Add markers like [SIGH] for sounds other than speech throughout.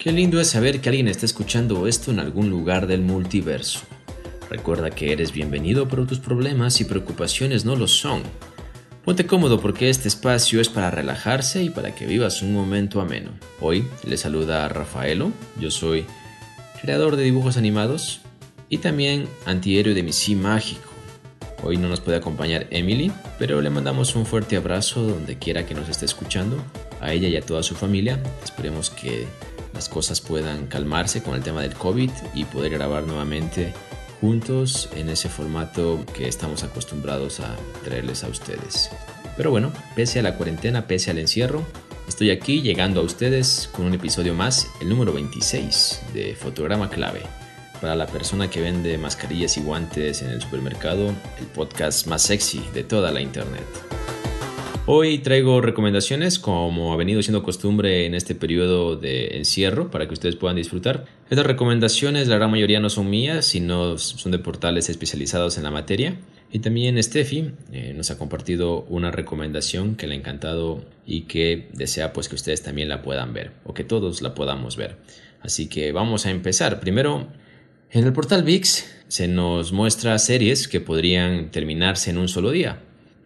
Qué lindo es saber que alguien está escuchando esto en algún lugar del multiverso. Recuerda que eres bienvenido, pero tus problemas y preocupaciones no lo son. Ponte cómodo porque este espacio es para relajarse y para que vivas un momento ameno. Hoy le saluda a Rafaelo, yo soy creador de dibujos animados y también antihéroe de mi sí mágico. Hoy no nos puede acompañar Emily, pero le mandamos un fuerte abrazo donde quiera que nos esté escuchando, a ella y a toda su familia. Esperemos que las cosas puedan calmarse con el tema del COVID y poder grabar nuevamente juntos en ese formato que estamos acostumbrados a traerles a ustedes. Pero bueno, pese a la cuarentena, pese al encierro, estoy aquí llegando a ustedes con un episodio más, el número 26 de Fotograma Clave. Para la persona que vende mascarillas y guantes en el supermercado, el podcast más sexy de toda la internet. Hoy traigo recomendaciones como ha venido siendo costumbre en este periodo de encierro para que ustedes puedan disfrutar. Estas recomendaciones la gran mayoría no son mías, sino son de portales especializados en la materia. Y también Steffi eh, nos ha compartido una recomendación que le ha encantado y que desea pues que ustedes también la puedan ver o que todos la podamos ver. Así que vamos a empezar. Primero, en el portal VIX se nos muestra series que podrían terminarse en un solo día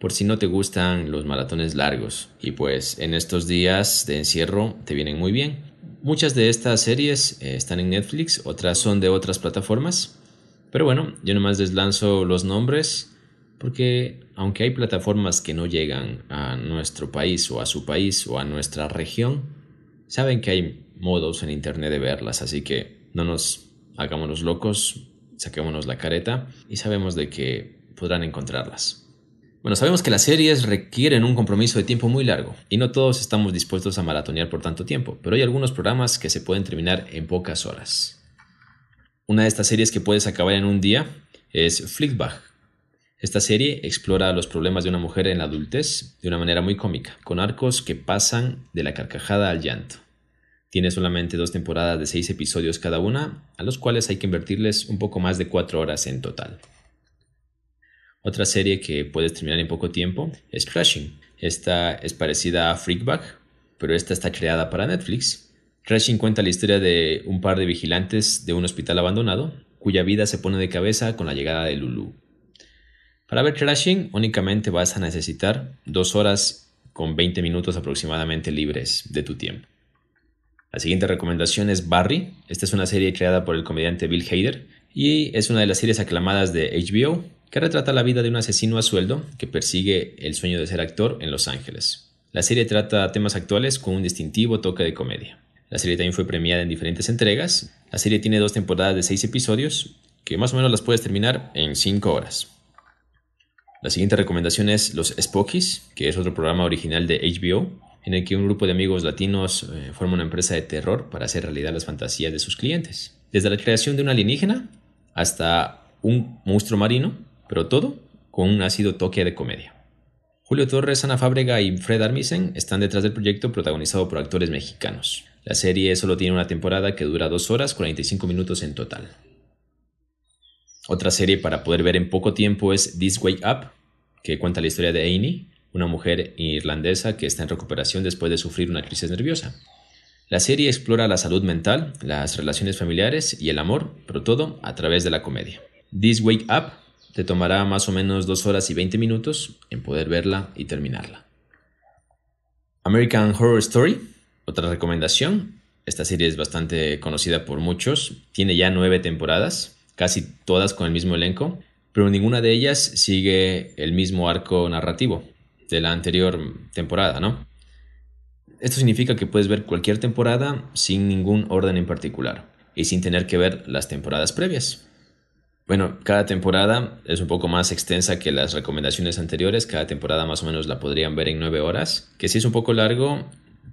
por si no te gustan los maratones largos. Y pues en estos días de encierro te vienen muy bien. Muchas de estas series eh, están en Netflix, otras son de otras plataformas. Pero bueno, yo nomás les lanzo los nombres porque aunque hay plataformas que no llegan a nuestro país o a su país o a nuestra región, saben que hay modos en internet de verlas, así que no nos hagámonos locos, saquémonos la careta y sabemos de que podrán encontrarlas. Bueno, sabemos que las series requieren un compromiso de tiempo muy largo y no todos estamos dispuestos a maratonear por tanto tiempo, pero hay algunos programas que se pueden terminar en pocas horas. Una de estas series que puedes acabar en un día es Flickbag. Esta serie explora los problemas de una mujer en la adultez de una manera muy cómica, con arcos que pasan de la carcajada al llanto. Tiene solamente dos temporadas de seis episodios cada una, a los cuales hay que invertirles un poco más de cuatro horas en total. Otra serie que puedes terminar en poco tiempo es Crashing. Esta es parecida a Freakback, pero esta está creada para Netflix. Crashing cuenta la historia de un par de vigilantes de un hospital abandonado, cuya vida se pone de cabeza con la llegada de Lulu. Para ver Crashing únicamente vas a necesitar dos horas con 20 minutos aproximadamente libres de tu tiempo. La siguiente recomendación es Barry. Esta es una serie creada por el comediante Bill Hader y es una de las series aclamadas de HBO que retrata la vida de un asesino a sueldo que persigue el sueño de ser actor en Los Ángeles. La serie trata temas actuales con un distintivo toque de comedia. La serie también fue premiada en diferentes entregas. La serie tiene dos temporadas de seis episodios, que más o menos las puedes terminar en cinco horas. La siguiente recomendación es Los Spookies, que es otro programa original de HBO, en el que un grupo de amigos latinos eh, forma una empresa de terror para hacer realidad las fantasías de sus clientes. Desde la creación de un alienígena hasta un monstruo marino, pero todo con un ácido toque de comedia. Julio Torres, Ana Fábrega y Fred Armisen están detrás del proyecto protagonizado por actores mexicanos. La serie solo tiene una temporada que dura 2 horas 45 minutos en total. Otra serie para poder ver en poco tiempo es This Way Up, que cuenta la historia de Amy, una mujer irlandesa que está en recuperación después de sufrir una crisis nerviosa. La serie explora la salud mental, las relaciones familiares y el amor, pero todo a través de la comedia. This Wake Up te tomará más o menos 2 horas y 20 minutos en poder verla y terminarla. American Horror Story, otra recomendación. Esta serie es bastante conocida por muchos. Tiene ya nueve temporadas, casi todas con el mismo elenco, pero ninguna de ellas sigue el mismo arco narrativo de la anterior temporada, ¿no? Esto significa que puedes ver cualquier temporada sin ningún orden en particular y sin tener que ver las temporadas previas. Bueno, cada temporada es un poco más extensa que las recomendaciones anteriores. Cada temporada más o menos la podrían ver en nueve horas, que sí es un poco largo,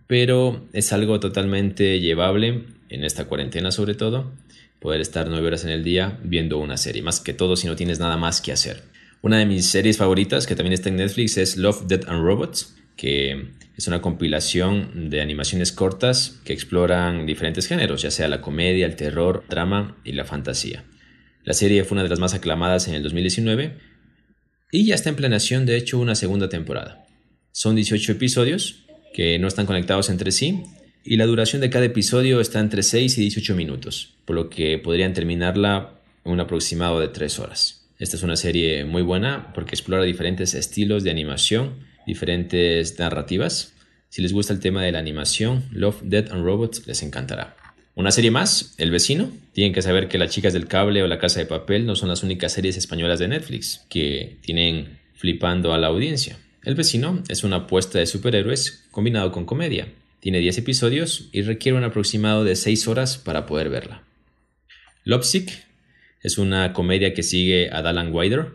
pero es algo totalmente llevable en esta cuarentena sobre todo. Poder estar nueve horas en el día viendo una serie, más que todo si no tienes nada más que hacer. Una de mis series favoritas, que también está en Netflix, es Love, Death and Robots, que es una compilación de animaciones cortas que exploran diferentes géneros, ya sea la comedia, el terror, drama y la fantasía. La serie fue una de las más aclamadas en el 2019 y ya está en planeación de hecho una segunda temporada. Son 18 episodios que no están conectados entre sí y la duración de cada episodio está entre 6 y 18 minutos, por lo que podrían terminarla en un aproximado de 3 horas. Esta es una serie muy buena porque explora diferentes estilos de animación, diferentes narrativas. Si les gusta el tema de la animación, Love, Death and Robots les encantará. Una serie más, El vecino. Tienen que saber que Las chicas del cable o La casa de papel no son las únicas series españolas de Netflix que tienen flipando a la audiencia. El vecino es una apuesta de superhéroes combinado con comedia. Tiene 10 episodios y requiere un aproximado de 6 horas para poder verla. Lovesick es una comedia que sigue a Dallan Wider,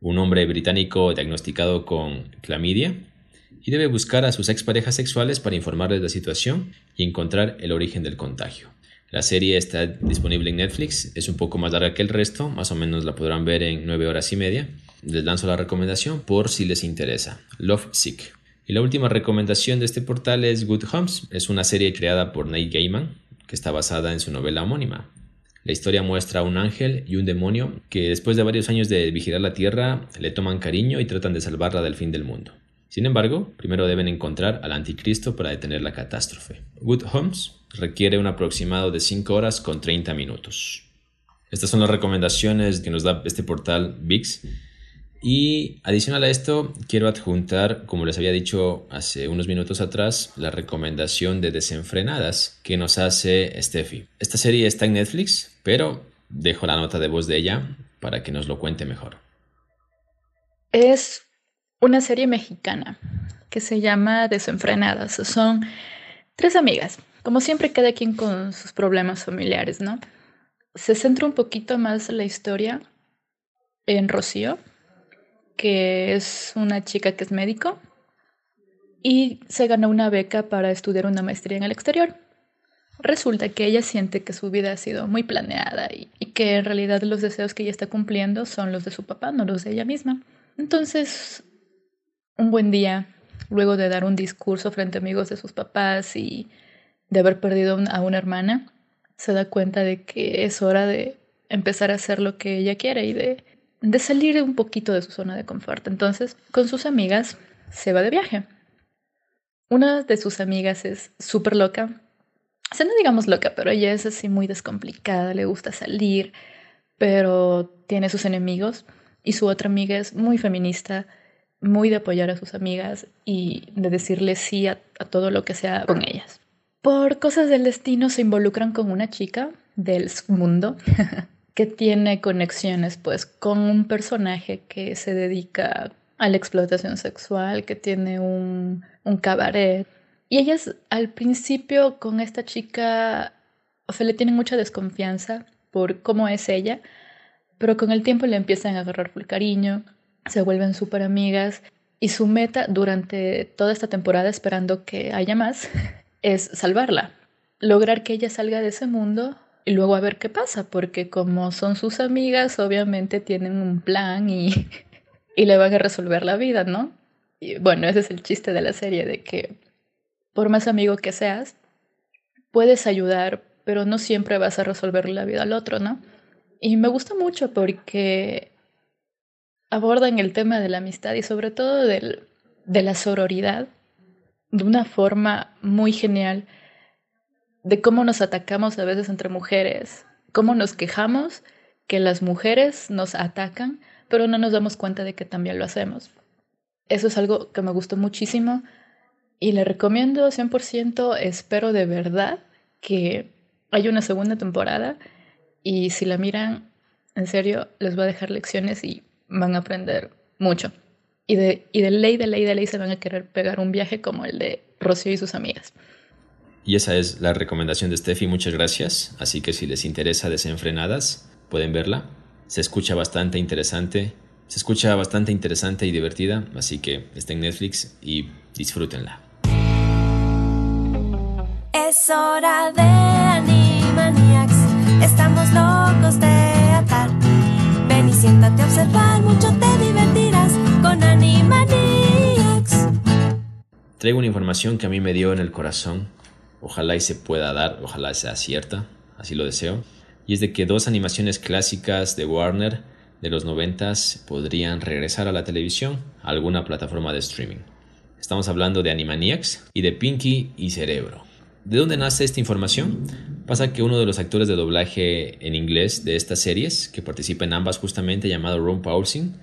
un hombre británico diagnosticado con clamidia, y debe buscar a sus exparejas sexuales para informarles de la situación y encontrar el origen del contagio. La serie está disponible en Netflix, es un poco más larga que el resto, más o menos la podrán ver en 9 horas y media. Les lanzo la recomendación por si les interesa. Love Sick. Y la última recomendación de este portal es Good Homes, es una serie creada por Neil Gaiman que está basada en su novela homónima. La historia muestra a un ángel y un demonio que después de varios años de vigilar la Tierra le toman cariño y tratan de salvarla del fin del mundo. Sin embargo, primero deben encontrar al anticristo para detener la catástrofe. Good Homes requiere un aproximado de 5 horas con 30 minutos. Estas son las recomendaciones que nos da este portal VIX. Y adicional a esto, quiero adjuntar, como les había dicho hace unos minutos atrás, la recomendación de Desenfrenadas que nos hace Steffi. Esta serie está en Netflix, pero dejo la nota de voz de ella para que nos lo cuente mejor. Es una serie mexicana que se llama Desenfrenadas. Son tres amigas, como siempre cada quien con sus problemas familiares, ¿no? Se centra un poquito más la historia en Rocío, que es una chica que es médico y se ganó una beca para estudiar una maestría en el exterior. Resulta que ella siente que su vida ha sido muy planeada y, y, que en realidad los deseos que ella está cumpliendo son los de su papá, no los de ella misma. Entonces un buen día, luego de dar un discurso frente a amigos de sus papás y de haber perdido a una hermana, se da cuenta de que es hora de empezar a hacer lo que ella quiere y de, de salir un poquito de su zona de confort. Entonces, con sus amigas, se va de viaje. Una de sus amigas es súper loca. O sea, no digamos loca, pero ella es así muy descomplicada, le gusta salir, pero tiene sus enemigos. Y su otra amiga es muy feminista, muy de apoyar a sus amigas y de decirle sí a, todo lo que sea con ellas. Por cosas del destino se involucran con una chica del mundo [LAUGHS] que tiene conexiones pues con un personaje que se dedica a la explotación sexual, que tiene un, un cabaret. Y ellas al principio con esta chica, o sea, le tienen mucha desconfianza por cómo es ella, pero con el tiempo le empiezan a agarrar full cariño se vuelven súper amigas y su meta durante toda esta temporada, esperando que haya más, [LAUGHS] es salvarla, lograr que ella salga de ese mundo y luego a ver qué pasa, porque como son sus amigas, obviamente tienen un plan y, [LAUGHS] y le van a resolver la vida, ¿no? Y bueno, ese es el chiste de la serie, de que por más amigo que seas, puedes ayudar, pero no siempre vas a resolver la vida al otro, ¿no? Y me gusta mucho porque abordan el tema de la amistad y sobre todo del, de la sororidad de una forma muy genial, de cómo nos atacamos a veces entre mujeres, cómo nos quejamos que las mujeres nos atacan, pero no nos damos cuenta de que también lo hacemos. Eso es algo que me gustó muchísimo y le recomiendo 100%, espero de verdad que haya una segunda temporada y si la miran, en serio, les va a dejar lecciones y van a aprender mucho. Y de, y de ley, de ley, de ley se van a querer pegar un viaje como el de Rocío y sus amigas. Y esa es la recomendación de Steffi, muchas gracias. Así que si les interesa Desenfrenadas, pueden verla. Se escucha bastante interesante, se escucha bastante interesante y divertida, así que está en Netflix y disfrútenla. Es hora de Animaniacs, estamos locos de siéntate a observar, Traigo una información que a mí me dio en el corazón. Ojalá y se pueda dar, ojalá sea cierta, así lo deseo. Y es de que dos animaciones clásicas de Warner de los noventas podrían regresar a la televisión, a alguna plataforma de streaming. Estamos hablando de Animaniacs y de Pinky y Cerebro. ¿De dónde nace esta información? Pasa que uno de los actores de doblaje en inglés de estas series, que participa en ambas justamente, llamado Ron Paulson,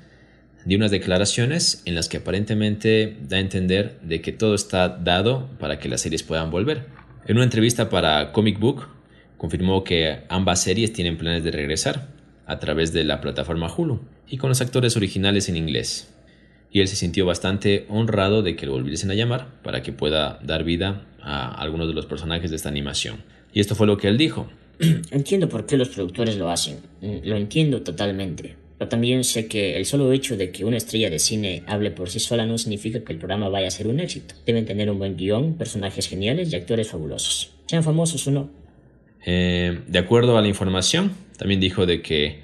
dio unas declaraciones en las que aparentemente da a entender de que todo está dado para que las series puedan volver. En una entrevista para Comic Book, confirmó que ambas series tienen planes de regresar a través de la plataforma Hulu y con los actores originales en inglés. Y él se sintió bastante honrado de que lo volviesen a llamar para que pueda dar vida a algunos de los personajes de esta animación. Y esto fue lo que él dijo. [CLEARS THROAT] Entiendo por qué los productores lo hacen, lo entiendo totalmente. Pero también sé que el solo hecho de que una estrella de cine hable por sí sola no significa que el programa vaya a ser un éxito. Deben tener un buen guion, personajes geniales y actores fabulosos. Sean famosos o no. Eh, de acuerdo a la información, también dijo de que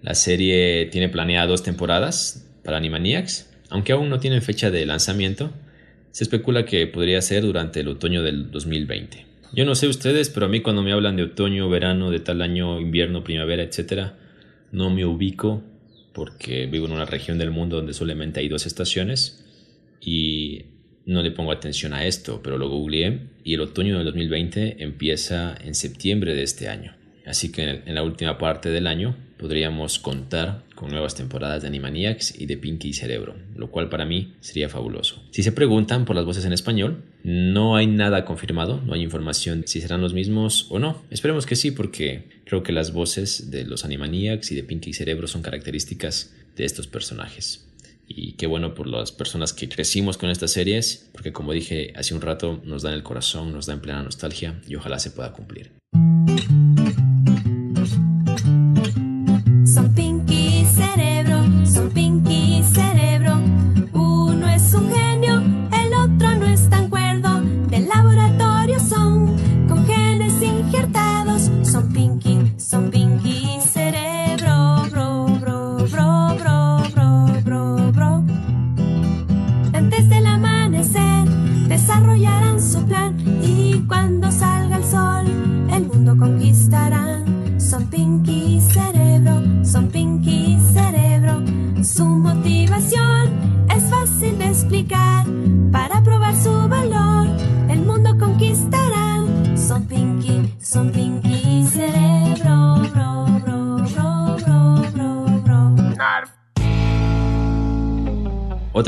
la serie tiene planeada dos temporadas para Animaniacs, aunque aún no tienen fecha de lanzamiento, se especula que podría ser durante el otoño del 2020. Yo no sé ustedes, pero a mí cuando me hablan de otoño, verano, de tal año, invierno, primavera, etc., no me ubico porque vivo en una región del mundo donde solamente hay dos estaciones y no le pongo atención a esto, pero lo googleé y el otoño del 2020 empieza en septiembre de este año. Así que en la última parte del año podríamos contar con nuevas temporadas de Animaniacs y de Pinky y Cerebro, lo cual para mí sería fabuloso. Si se preguntan por las voces en español, no hay nada confirmado, no hay información si serán los mismos o no. Esperemos que sí, porque creo que las voces de los Animaniacs y de Pinky y Cerebro son características de estos personajes. Y qué bueno por las personas que crecimos con estas series, porque como dije hace un rato, nos dan el corazón, nos dan plena nostalgia y ojalá se pueda cumplir.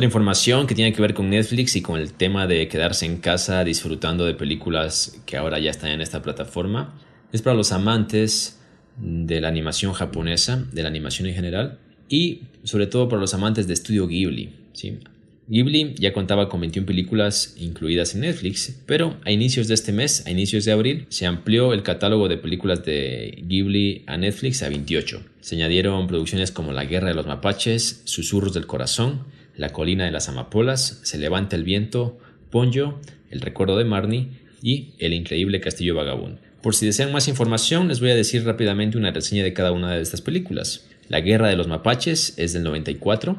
Otra información que tiene que ver con Netflix y con el tema de quedarse en casa disfrutando de películas que ahora ya están en esta plataforma es para los amantes de la animación japonesa, de la animación en general y sobre todo para los amantes de estudio Ghibli. Ghibli ya contaba con 21 películas incluidas en Netflix, pero a inicios de este mes, a inicios de abril, se amplió el catálogo de películas de Ghibli a Netflix a 28. Se añadieron producciones como La Guerra de los Mapaches, Susurros del Corazón, la colina de las amapolas, Se levanta el viento, Ponyo, El recuerdo de Marnie y El increíble castillo vagabundo. Por si desean más información, les voy a decir rápidamente una reseña de cada una de estas películas. La guerra de los mapaches es del 94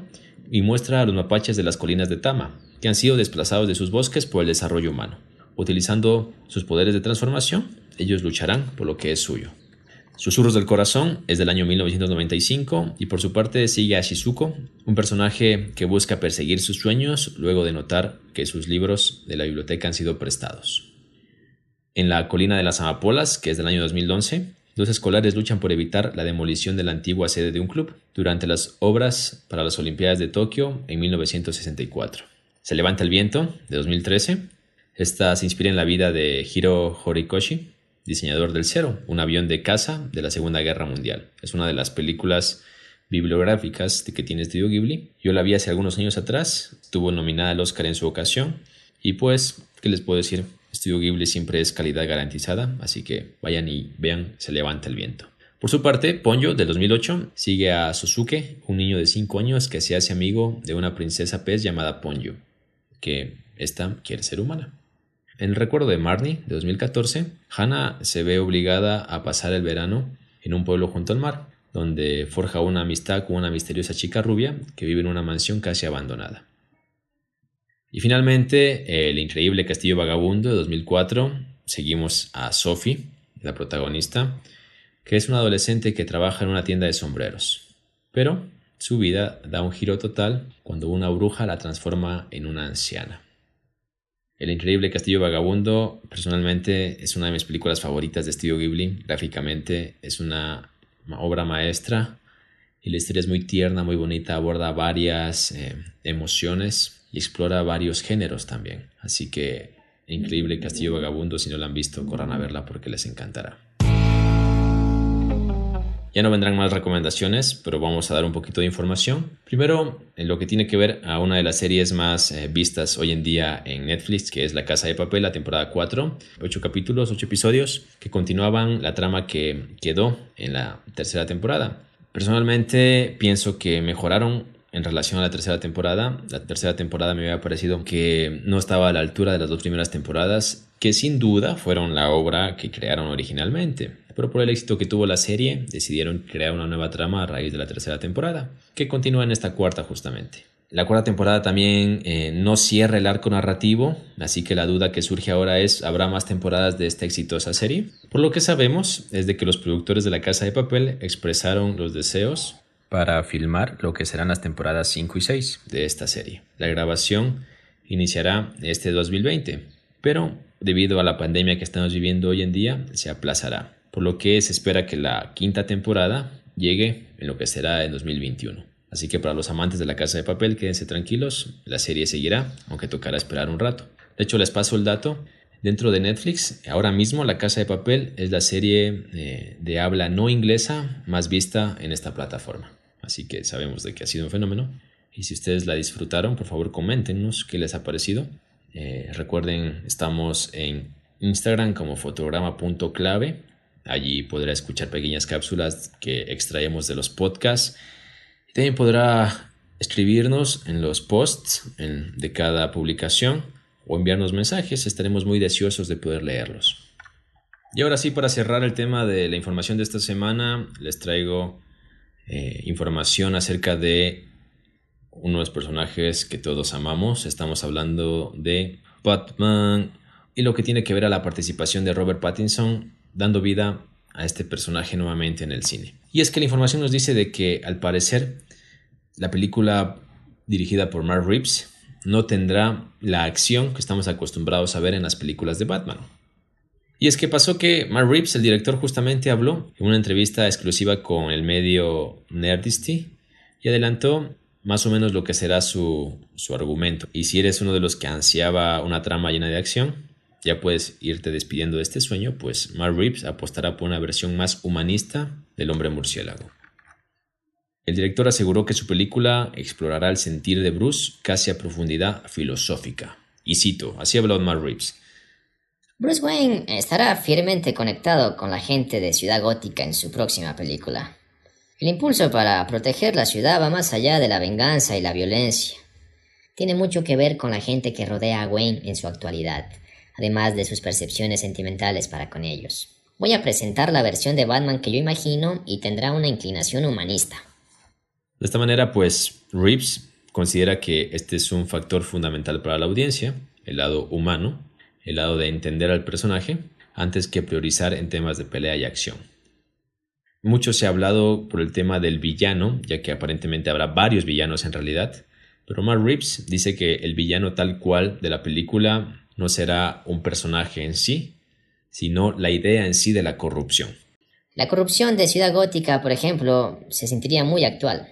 y muestra a los mapaches de las colinas de Tama, que han sido desplazados de sus bosques por el desarrollo humano. Utilizando sus poderes de transformación, ellos lucharán por lo que es suyo. Susurros del Corazón es del año 1995 y por su parte sigue a Shizuko, un personaje que busca perseguir sus sueños luego de notar que sus libros de la biblioteca han sido prestados. En la colina de las amapolas, que es del año 2011, dos escolares luchan por evitar la demolición de la antigua sede de un club durante las obras para las Olimpiadas de Tokio en 1964. Se levanta el viento, de 2013. Esta se inspira en la vida de Hiro Horikoshi, diseñador del Cero, un avión de caza de la Segunda Guerra Mundial. Es una de las películas bibliográficas que tiene Studio Ghibli. Yo la vi hace algunos años atrás, estuvo nominada al Oscar en su ocasión y pues, ¿qué les puedo decir? Studio Ghibli siempre es calidad garantizada, así que vayan y vean Se levanta el viento. Por su parte, Ponyo, del 2008, sigue a Susuke, un niño de 5 años que se hace amigo de una princesa pez llamada Ponyo, que esta quiere ser humana. En el recuerdo de Marnie, de 2014, Hannah se ve obligada a pasar el verano en un pueblo junto al mar, donde forja una amistad con una misteriosa chica rubia que vive en una mansión casi abandonada. Y finalmente, El increíble castillo vagabundo de 2004, seguimos a Sophie, la protagonista, que es una adolescente que trabaja en una tienda de sombreros. Pero su vida da un giro total cuando una bruja la transforma en una anciana. El increíble Castillo Vagabundo, personalmente, es una de mis películas favoritas de Studio Ghibli. Gráficamente es una obra maestra y la historia es muy tierna, muy bonita, aborda varias eh, emociones y explora varios géneros también. Así que increíble Castillo Vagabundo, si no la han visto, corran a verla porque les encantará. Ya no vendrán más recomendaciones, pero vamos a dar un poquito de información. Primero, en lo que tiene que ver a una de las series más eh, vistas hoy en día en Netflix, que es La Casa de Papel, la temporada 4. 8 capítulos, 8 episodios que continuaban la trama que quedó en la tercera temporada. Personalmente pienso que mejoraron en relación a la tercera temporada. La tercera temporada me había parecido que no estaba a la altura de las dos primeras temporadas, que sin duda fueron la obra que crearon originalmente pero por el éxito que tuvo la serie decidieron crear una nueva trama a raíz de la tercera temporada, que continúa en esta cuarta justamente. La cuarta temporada también eh, no cierra el arco narrativo, así que la duda que surge ahora es, ¿habrá más temporadas de esta exitosa serie? Por lo que sabemos es de que los productores de La Casa de Papel expresaron los deseos para filmar lo que serán las temporadas 5 y 6 de esta serie. La grabación iniciará este 2020, pero debido a la pandemia que estamos viviendo hoy en día, se aplazará por lo que se espera que la quinta temporada llegue en lo que será en 2021. Así que para los amantes de la casa de papel, quédense tranquilos, la serie seguirá, aunque tocará esperar un rato. De hecho, les paso el dato. Dentro de Netflix, ahora mismo La Casa de Papel es la serie eh, de habla no inglesa más vista en esta plataforma. Así que sabemos de que ha sido un fenómeno. Y si ustedes la disfrutaron, por favor coméntenos qué les ha parecido. Eh, recuerden, estamos en Instagram como fotograma.clave Allí podrá escuchar pequeñas cápsulas que extraemos de los podcasts. También podrá escribirnos en los posts de cada publicación o enviarnos mensajes. Estaremos muy deseosos de poder leerlos. Y ahora sí, para cerrar el tema de la información de esta semana, les traigo eh, información acerca de uno de los personajes que todos amamos. Estamos hablando de Batman y lo que tiene que ver a la participación de Robert Pattinson dando vida a este personaje nuevamente en el cine. Y es que la información nos dice de que al parecer la película dirigida por Mark Reeves no tendrá la acción que estamos acostumbrados a ver en las películas de Batman. Y es que pasó que Mark Reeves, el director, justamente habló en una entrevista exclusiva con el medio Nerdisty y adelantó más o menos lo que será su, su argumento. Y si eres uno de los que ansiaba una trama llena de acción, ya puedes irte despidiendo de este sueño, pues Mark Reeves apostará por una versión más humanista del hombre murciélago. El director aseguró que su película explorará el sentir de Bruce casi a profundidad filosófica. Y cito, así habló Mark Reeves. Bruce Wayne estará firmemente conectado con la gente de Ciudad Gótica en su próxima película. El impulso para proteger la ciudad va más allá de la venganza y la violencia. Tiene mucho que ver con la gente que rodea a Wayne en su actualidad además de sus percepciones sentimentales para con ellos. Voy a presentar la versión de Batman que yo imagino y tendrá una inclinación humanista. De esta manera, pues, Reeves considera que este es un factor fundamental para la audiencia, el lado humano, el lado de entender al personaje, antes que priorizar en temas de pelea y acción. Mucho se ha hablado por el tema del villano, ya que aparentemente habrá varios villanos en realidad, pero Mark Reeves dice que el villano tal cual de la película no será un personaje en sí, sino la idea en sí de la corrupción. La corrupción de Ciudad Gótica, por ejemplo, se sentiría muy actual.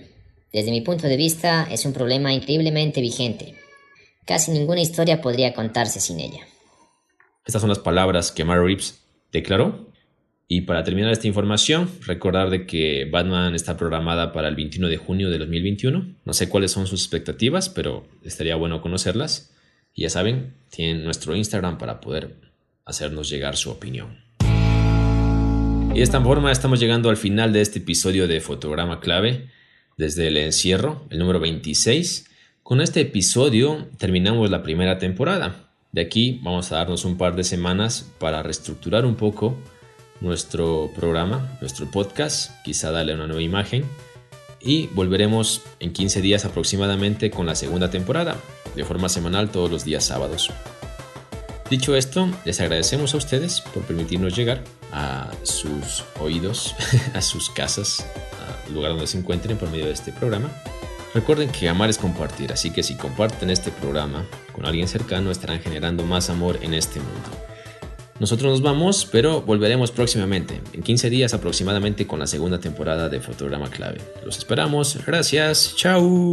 Desde mi punto de vista, es un problema increíblemente vigente. Casi ninguna historia podría contarse sin ella. Estas son las palabras que Mary Reeves declaró. Y para terminar esta información, recordar de que Batman está programada para el 21 de junio de 2021. No sé cuáles son sus expectativas, pero estaría bueno conocerlas. Y ya saben, tienen nuestro Instagram para poder hacernos llegar su opinión. Y de esta forma estamos llegando al final de este episodio de Fotograma Clave desde el encierro, el número 26. Con este episodio terminamos la primera temporada. De aquí vamos a darnos un par de semanas para reestructurar un poco nuestro programa, nuestro podcast, quizá darle una nueva imagen y volveremos en 15 días aproximadamente con la segunda temporada, de forma semanal todos los días sábados. Dicho esto, les agradecemos a ustedes por permitirnos llegar a sus oídos, [LAUGHS] a sus casas, al lugar donde se encuentren por medio de este programa. Recuerden que amar es compartir, así que si comparten este programa con alguien cercano estarán generando más amor en este mundo. Nosotros nos vamos, pero volveremos próximamente, en 15 días aproximadamente con la segunda temporada de Fotograma Clave. Los esperamos, gracias, chao.